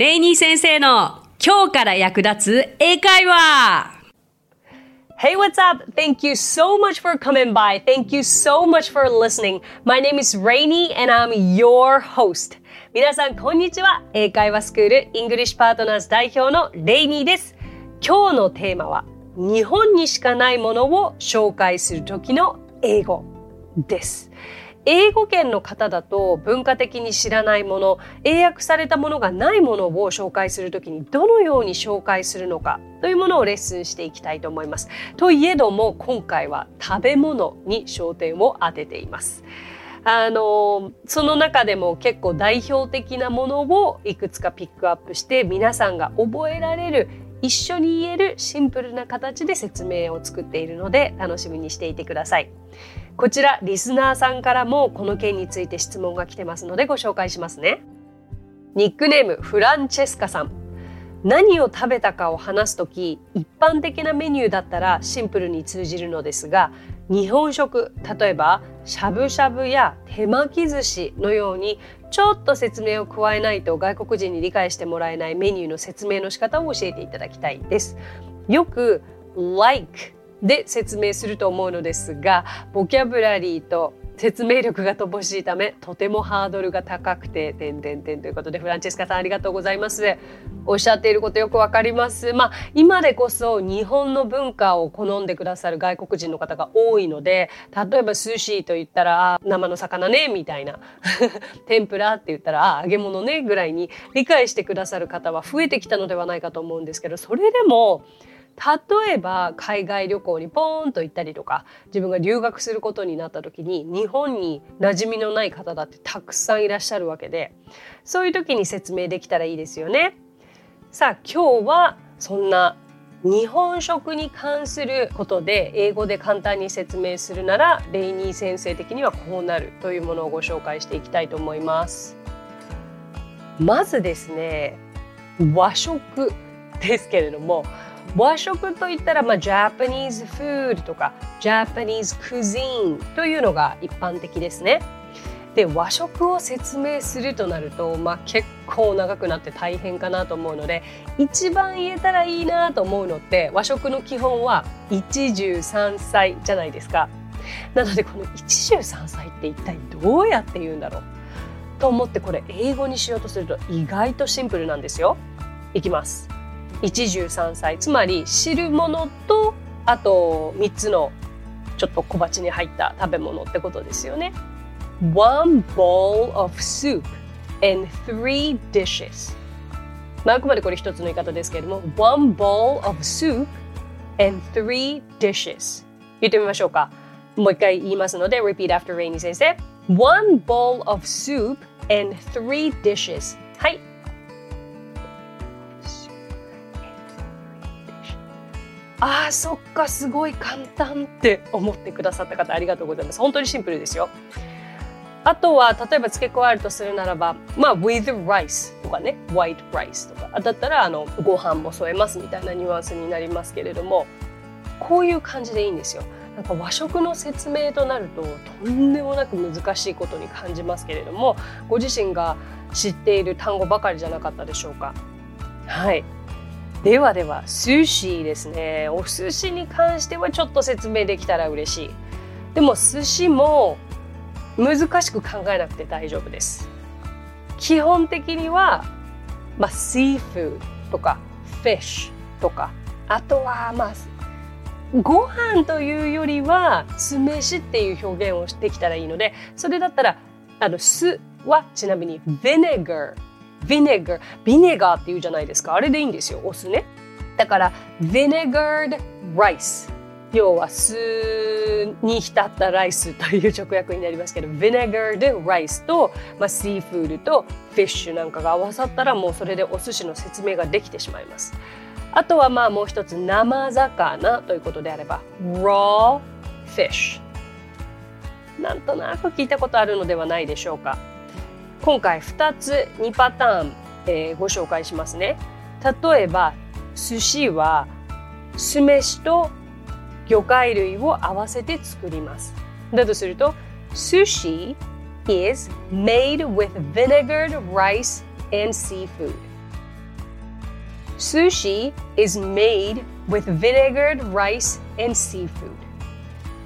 レイニー先生の今日から役立つ英会話 Hey, what's up? Thank you so much for coming by. Thank you so much for listening. My name is Rainy and I'm your host. 皆さん、こんにちは。英会話スクール English Partners 代表のレイニーです。今日のテーマは日本にしかないものを紹介する時の英語です。英語圏の方だと文化的に知らないもの英訳されたものがないものを紹介するときにどのように紹介するのかというものをレッスンしていきたいと思います。といえども今回は食べ物に焦点を当てています。あのその中でも結構代表的なものをいくつかピックアップして皆さんが覚えられる一緒に言えるシンプルな形で説明を作っているので楽しみにしていてください。こちらリスナーさんからもこの件について質問が来てますのでご紹介しますね。ニックネームフランチェスカさん。何を食べたかを話す時一般的なメニューだったらシンプルに通じるのですが日本食例えばしゃぶしゃぶや手巻き寿司のようにちょっと説明を加えないと外国人に理解してもらえないメニューの説明の仕方を教えていただきたいです。よく like で説明すると思うのですがボキャブラリーと説明力が乏しいためとてもハードルが高くて点点点ということでフランチェスカさんありがとうございます。おっしゃっていることよくわかります。まあ今でこそ日本の文化を好んでくださる外国人の方が多いので例えば寿司と言ったら生の魚ねみたいな。天ぷらって言ったらあ揚げ物ねぐらいに理解してくださる方は増えてきたのではないかと思うんですけどそれでも例えば海外旅行にポーンと行ったりとか自分が留学することになった時に日本に馴染みのない方だってたくさんいらっしゃるわけでそういう時に説明できたらいいですよね。さあ今日はそんな日本食に関することで英語で簡単に説明するならレイニー先生的にはこうなるというものをご紹介していきたいと思います。まずですね和食ですけれども和食といったら、まあ、ジャパニーズフードとかジャパニーズクジーンというのが一般的ですね。で和食を説明するとなると、まあ、結構長くなって大変かなと思うので一番言えたらいいなと思うのって和食の基本は一汁三菜じゃないですか。なのでこの一汁三菜って一体どうやって言うんだろう？と思ってこれ英語にしようとすると意外とシンプルなんですよ。いきます。一汁三菜つまり汁物とあと3つのちょっと小鉢に入った食べ物ってことですよね。One bowl of soup and three dishes まあ、あくまでこれ一つの言い方ですけれども One bowl of soup and three dishes 言ってみましょうかもう一回言いますので Repeat after Rainy 先生 One bowl of soup and three dishes はいああそっかすごい簡単って思ってくださった方ありがとうございます。本当にシンプルですよ。あとは例えば付け加えるとするならばまあ with rice とかね。white rice とか。だったらあのご飯も添えますみたいなニュアンスになりますけれどもこういう感じでいいんですよ。なんか和食の説明となるととんでもなく難しいことに感じますけれどもご自身が知っている単語ばかりじゃなかったでしょうか。はい。ではでは寿司ですね。お寿司に関してはちょっと説明できたら嬉しい。でも寿司も難しく考えなくて大丈夫です。基本的にはまあシーフードとかフィッシュとかあとはまあご飯というよりは酢飯っていう表現をしてきたらいいのでそれだったらあの酢はちなみに vinegar vinegar ビネガーって言うじゃないですか。あれでいいんですよ。お酢ね。だから vinegared rice 要は酢に浸ったライスという直訳になりますけど vinegared rice と、まあ、シーフードとフィッシュなんかが合わさったらもうそれでお寿司の説明ができてしまいます。あとはまあもう一つ生魚ということであれば raw fish なんとなく聞いたことあるのではないでしょうか。今回2つ2パターン、えー、ご紹介しますね。例えば寿司は酢飯と魚介類を合わせて作ります。だとすると Sushi is made with vinegared rice and seafood Sushi is made with vinegared rice and seafood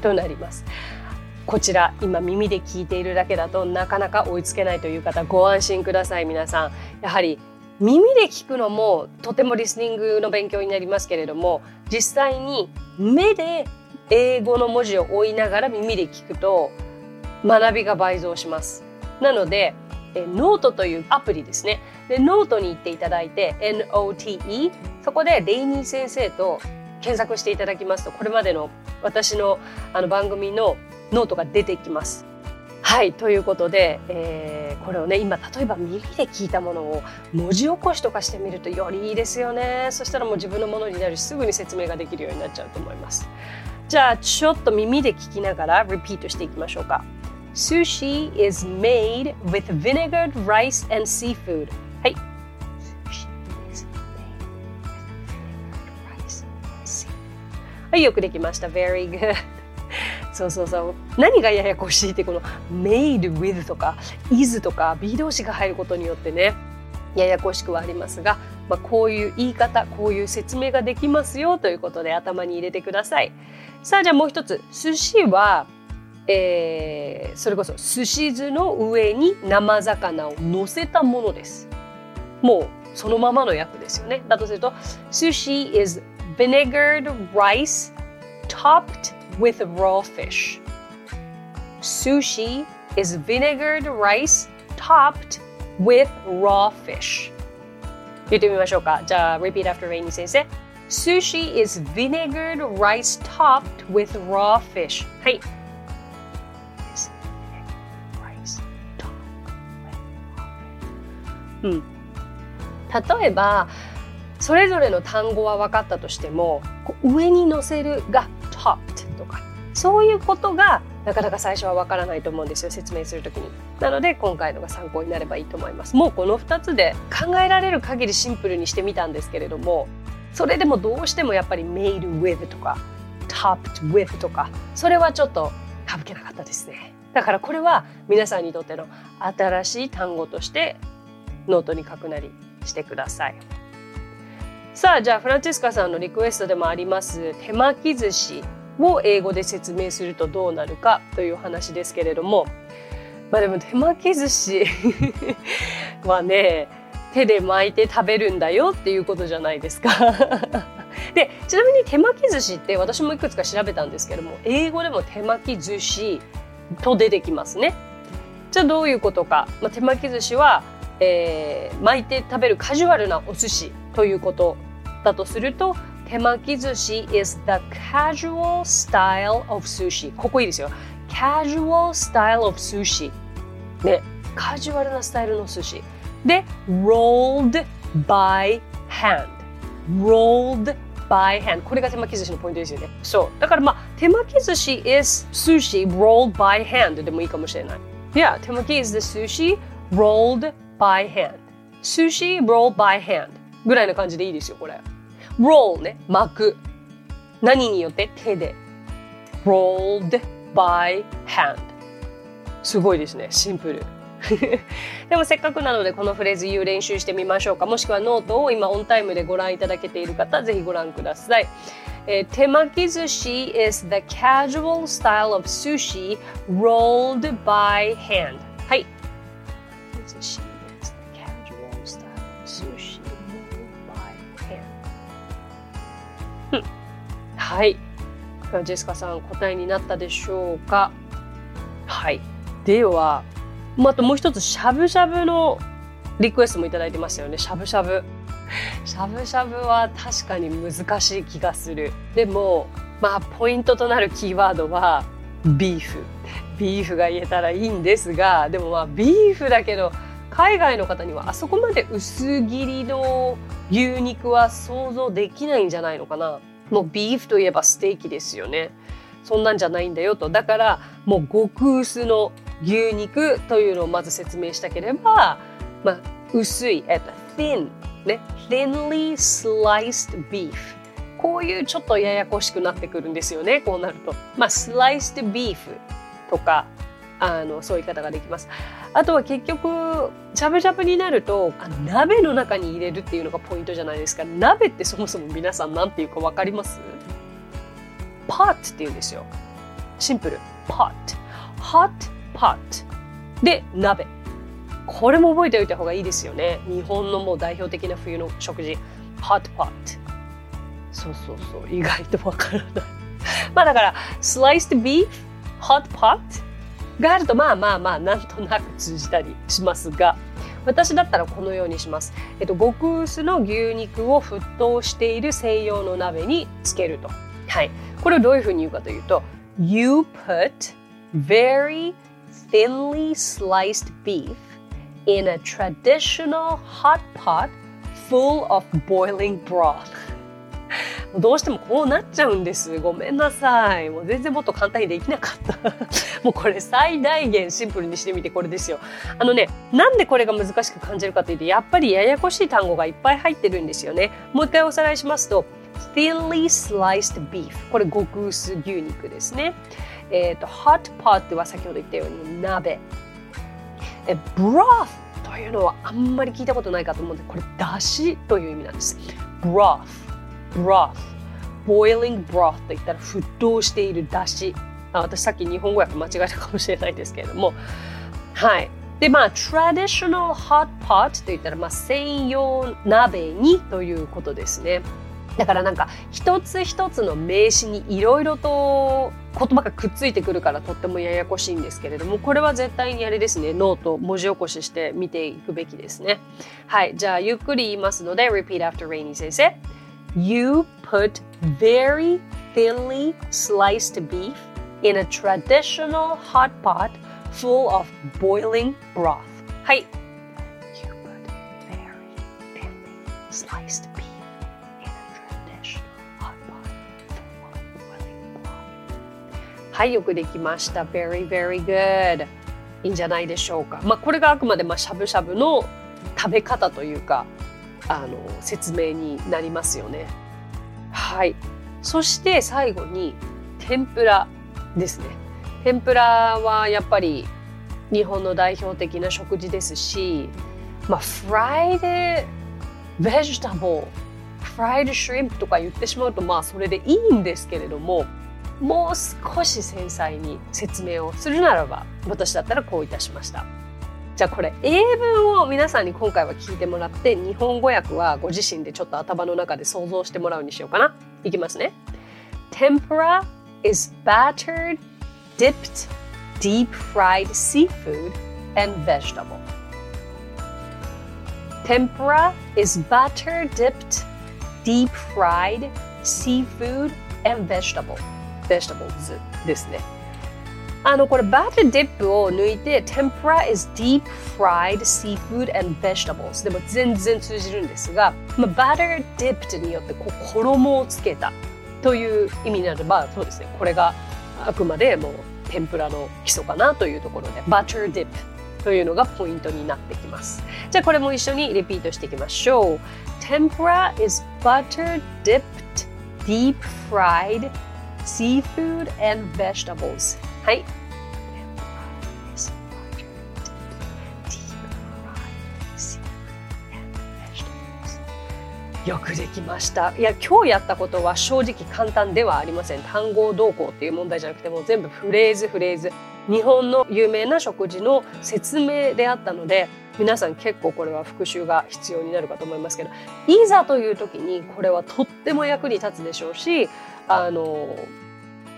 となりますこちら今耳で聞いているだけだとなかなか追いつけないという方ご安心ください皆さん。やはり耳で聞くのもとてもリスニングの勉強になりますけれども実際に目で英語の文字を追いながら耳で聞くと学びが倍増します。なのでノートというアプリですね。でノートに行っていただいて NOTE そこでレイニー先生と検索していただきますとこれまでの私のあの番組のノートが出てきます。はいということで、えー、これをね今例えば耳で聞いたものを文字起こしとかしてみるとよりいいですよね。そしたらもう自分のものになるしすぐに説明ができるようになっちゃうと思います。じゃあちょっと耳で聞きながらリピートしていきましょうか。Sushi is made with vinegared rice and seafood. はい。はいよくできました。Very good そうそうそう。何がややこしいってこの made with とか is とか be 動詞が入ることによってねややこしくはありますが、まあ、こういう言い方こういう説明ができますよということで頭に入れてください。さあじゃあもう一つ。寿司は、えー、それこそ寿司酢の上に生魚を乗せたものです。もうそのままの訳ですよね。だとすると Sushi is vinegared rice topped with raw fish. Sushi is vinegared rice topped with raw fish. 言ってみましょうか。じゃあ、repeat after Rainy 先生。Sushi is vinegared rice topped with raw fish. はい。うん、例えばそれぞれの単語は分かったとしても上に乗せるが topped とかそういうことがなかなか最初はわからないと思うんですよ説明するときに。なので今回のが参考になればいいと思います。もうこの2つで考えられる限りシンプルにしてみたんですけれどもそれでもどうしてもやっぱり made with とか topped with とかそれはちょっと省けなかったですね。だからこれは皆さんにとっての新しい単語としてノートに書くなりしてください。さあじゃあフランチェスカさんのリクエストでもあります。手巻き寿司を英語で説明するとどうなるかという話ですけれども。まあでも手巻き寿司。はね手で巻いて食べるんだよっていうことじゃないですか。でちなみに手巻き寿司って私もいくつか調べたんですけども英語でも手巻き寿司と出てきますね。じゃあどういうことか、まあ、手巻き寿司は、えー、巻いて食べるカジュアルなお寿司ということだとすると手巻き寿司 is the casual style of sushi ここいいですよ casual style of sushi ねカジュアルなスタイルの寿司で rolled by hand rolled by hand これが手巻き寿司のポイントですよねそうだからまあ手巻き寿司 is sushi rolled by hand でもいいかもしれない Yeah 手巻き is the sushi rolled by hand. Sushi rolled by hand. ぐらいな感じでいいですよこれ。Roll ね巻く。何によって手で。Rolled by hand. すごいですねシンプル。でもせっかくなのでこのフレーズ言う練習してみましょうか。もしくはノートを今オンタイムでご覧いただけている方ぜひご覧ください、えー、手巻き寿司 is the casual style of sushi rolled by hand. はい。ジェスカさん答えになったでしょうか？はい。では、あともう一つ、しゃぶしゃぶのリクエストもいただいてましたよね。しゃぶしゃぶ。しゃぶしゃぶは確かに難しい気がする。でも、まあ、ポイントとなるキーワードは、ビーフ。ビーフが言えたらいいんですが、でもまあ、ビーフだけど、海外の方にはあそこまで薄切りの牛肉は想像できないんじゃないのかな。もうビーフといえばステーキですよね。そんなんじゃないんだよと。だからもう極薄の牛肉というのをまず説明したければ、まあ、薄い、えっと、thin ね thinly sliced beef こういうちょっとややこしくなってくるんですよねこうなると。まあ sliced beef とかあのそういう方ができます。あとは結局しゃぶしゃぶになるとあの鍋の中に入れるっていうのがポイントじゃないですか。鍋ってそもそも皆さん何ていうか分かります？ポットって言うんですよ。シンプル。ポット。hot pot で鍋。これも覚えておいた方がいいですよね。日本のもう代表的な冬の食事。hot pot。そうそうそう。意外とわからない。まあだから、sliced beef, hot pot があるとまあまあまあなんとなく通じたりしますが、私だったらこのようにします。えっと、極薄の牛肉を沸騰している西洋の鍋につけると。はい。これをどういうふうに言うかというと、You put very thinly sliced beef in a traditional hot pot full of boiling broth. どうしてもこうなっちゃうんです。ごめんなさい。もう全然もっと簡単にできなかった。もうこれ最大限シンプルにしてみてこれですよ。あのね、なんでこれが難しく感じるかというと、やっぱりややこしい単語がいっぱい入ってるんですよね。もう一回おさらいしますと、thinly sliced beef。これ極薄牛肉ですね。えっ、ー、と、hot pot は先ほど言ったように鍋。え、broth というのはあんまり聞いたことないかと思うんで、これ、だしという意味なんです。broth, broth, boiling broth と言ったら沸騰しているだし。あ私さっき日本語訳間違えたかもしれないですけれども。はい。で、まあ、traditional hot pot と言ったら、まあ、専用鍋にということですね。だからなんか一つ一つの名詞にいろいろと言葉がくっついてくるからとってもややこしいんですけれどもこれは絶対にあれですねノート文字起こしして見ていくべきですねはいじゃあゆっくり言いますので repeat after Rainy 先生 You put very thinly sliced beef in a traditional hot pot full of boiling broth はい You put very thinly sliced beef はい、よくできました。Very, very good. いいんじゃないでしょうか。まあ、これがあくまでまあしゃぶしゃぶの食べ方というか、 あの、説明になりますよね。はい。そして最後に、天ぷらですね。天ぷらはやっぱり日本の代表的な食事ですし、まあ、フライドベジタブル、フライドシュリンプとか言ってしまうと、まあ、それでいいんですけれども、もう少し繊細に説明をするならば私だったらこういたしましたじゃあこれ英文を皆さんに今回は聞いてもらって日本語訳はご自身でちょっと頭の中で想像してもらうにしようかないきますね Tempura is battered dipped deep fried seafood and vegetable Tempura is batter dipped deep fried seafood and vegetable vegetables ですね。あの、これ、バターディップを抜いて、tempura is deep fried seafood and vegetables でも全然通じるんですが、まあ、バターディップによってこう衣をつけたという意味になれば、そうですね、これがあくまでもう天ぷらの基礎かなというところで、バターディップというのがポイントになってきます。じゃあこれも一緒にリピートしていきましょう。Tempura is butter dipped deep fried seafood and vegetables はいよくできました。いや、今日やったことは正直簡単ではありません。単語動向っていう問題じゃなくても全部フレーズフレーズ。日本の有名な食事の説明であったので、皆さん結構これは復習が必要になるかと思いますけど、いざという時にこれはとっても役に立つでしょうし、あの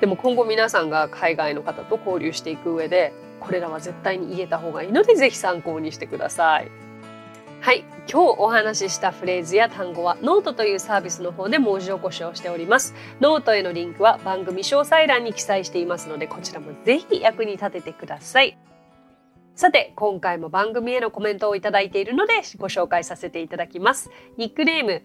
でも今後皆さんが海外の方と交流していく上でこれらは絶対に言えた方がいいのでぜひ参考にしてください。はい。今日お話ししたフレーズや単語はノートというサービスの方で文字起こしをしております。ノートへのリンクは番組詳細欄に記載していますのでこちらもぜひ役に立ててください。さて、今回も番組へのコメントをいただいているのでご紹介させていただきます。ニックネーム、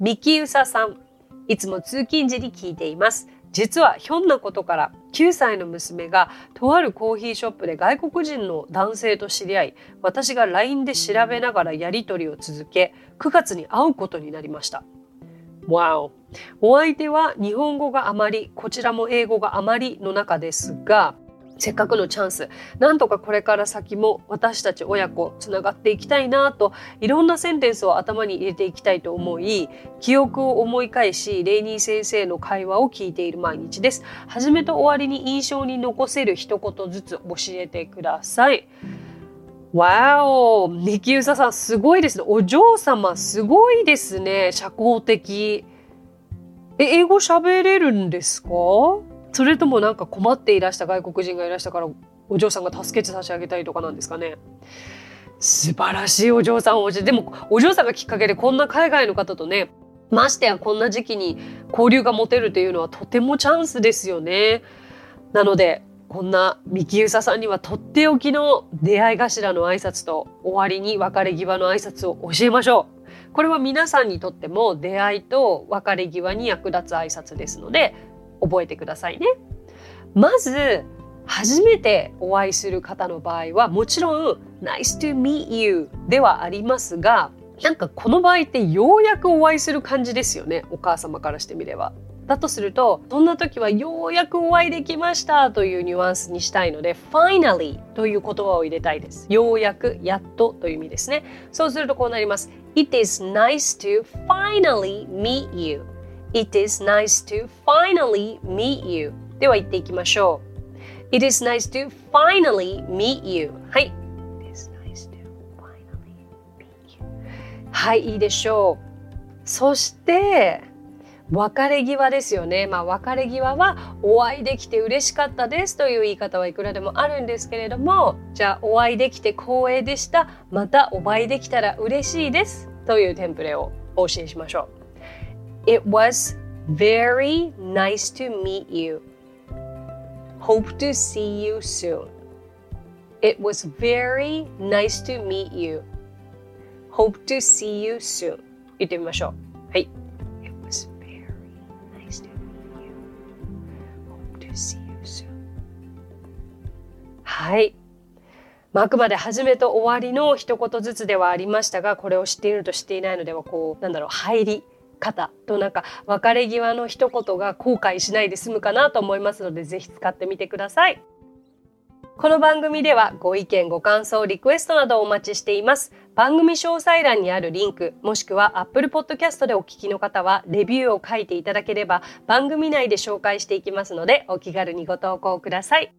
ミキウサさん。いつも通勤時に聞いています。実はひょんなことから9歳の娘がとあるコーヒーショップで外国人の男性と知り合い私が LINE で調べながらやり取りを続け9月に会うことになりました。お相手は日本語があまりこちらも英語があまりの中ですがせっかくのチャンス。なんとかこれから先も私たち親子つながっていきたいなといろんなセンテンスを頭に入れていきたいと思い記憶を思い返しレイニー先生の会話を聞いている毎日です。初めと終わりに印象に残せる一言ずつ教えてください。わおミキウサさんすごいですね。お嬢様すごいですね。社交的。え英語喋れるんですか？それともなんか困っていらした外国人がいらしたからお嬢さんが助けて差し上げたりとかなんですかね素晴らしいお嬢さんおでもお嬢さんがきっかけでこんな海外の方とねましてやこんな時期に交流が持てるというのはとてもチャンスですよね。なのでこんな三木ゆささんにはとっておきの出会い頭の挨拶と終わりに別れ際の挨拶を教えましょう。これは皆さんにとっても出会いと別れ際に役立つ挨拶ですので覚えてくださいね。まず初めてお会いする方の場合はもちろん「Nice to meet you」ではありますがなんかこの場合ってようやくお会いする感じですよねお母様からしてみれば。だとするとそんな時はようやくお会いできましたというニュアンスにしたいので finally という言葉を入れたいです。ようやくやっとという意味ですね。そうするとこうなります。It is nice to finally meet you. It is nice to finally meet you. では言っていきましょう。It is nice to finally meet you. はい。It is nice to finally meet you. はい、いいでしょう。そして、別れ際ですよね。まあ、別れ際はお会いできて嬉しかったですという言い方はいくらでもあるんですけれども、じゃあお会いできて光栄でした。またお会いできたら嬉しいですというテンプレをお教えしましょう。It was very nice to meet you. Hope to see you soon. It was very nice to meet you. Hope to see you soon. 言ってみましょう。はい。It was very nice to meet you. Hope to see you soon. はい。あ、あくまで始めと終わりの一言ずつではありましたが、これを知っていると知っていないのでは、こう、なんだろう、入り方となんか別れ際の一言が後悔しないで済むかなと思いますのでぜひ使ってみてください。この番組ではご意見ご感想リクエストなどをお待ちしています。番組詳細欄にあるリンクもしくは Apple Podcast でお聞きの方はレビューを書いていただければ番組内で紹介していきますのでお気軽にご投稿ください。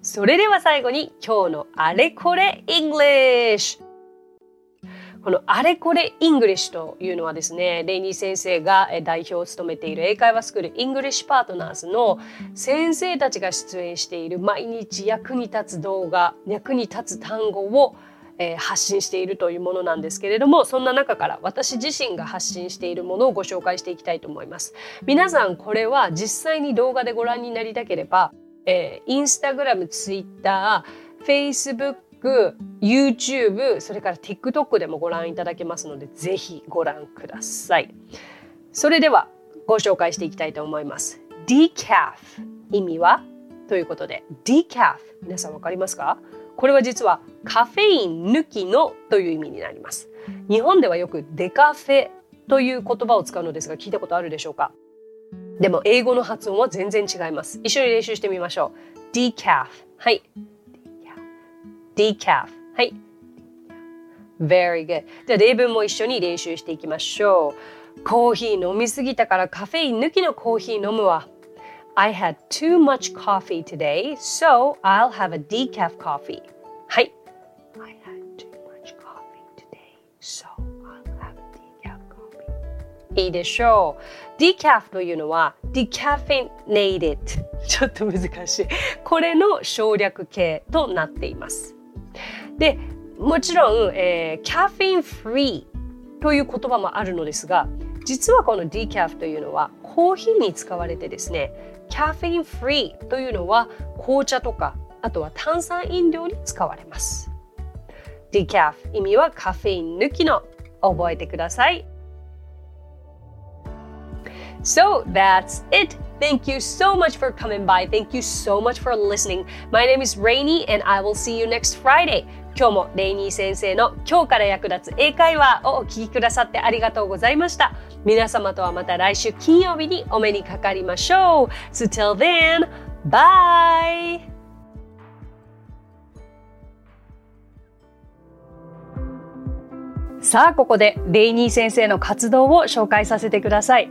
それでは最後に今日のあれこれ English! このあれこれ English というのはですねレイニー先生が代表を務めている英会話スクール English Partners の先生たちが出演している毎日役に立つ動画役に立つ単語をえ、発信しているというものなんですけれどもそんな中から私自身が発信しているものをご紹介していきたいと思います。皆さんこれは実際に動画でご覧になりたければ、えー、インスタグラム、ツイッター、フェイスブッ YouTube、それから TikTok でもご覧いただけますので、ぜひご覧ください。それではご紹介していきたいと思います。decaf 意味は？ということで、decaf 皆さんわかりますか？これは実はカフェイン抜きのという意味になります。日本ではよくデカフェという言葉を使うのですが聞いたことあるでしょうか？でも英語の発音は全然違います。一緒に練習してみましょう。decaf はい decaf はい very good じゃあ例文も一緒に練習していきましょうコーヒー飲みすぎたからカフェイン抜きのコーヒー飲むわ I had too much coffee today so I'll have a decaf coffee はい I had too much coffee today so I'll have a decaf coffee いいでしょう decaf というのは decaffeinated ちょっと難しいこれの省略形となっていますでもちろん、えー、キャフェインフリーという言葉もあるのですが実はこの decaf というのはコーヒーに使われてですねキャフェインフリーというのは紅茶とかあとは炭酸飲料に使われます。decaf 意味はカフェイン抜きの。覚えてください。So that's it. Thank you so much for coming by. Thank you so much for listening. My name is Rainy and I will see you next Friday. 今日もレイニー先生の今日から役立つ英会話をお聞きくださってありがとうございました。皆様とはまた来週金曜日にお目にかかりましょう。So till then, bye さあ、ここでレイニー先生の活動を紹介させてください。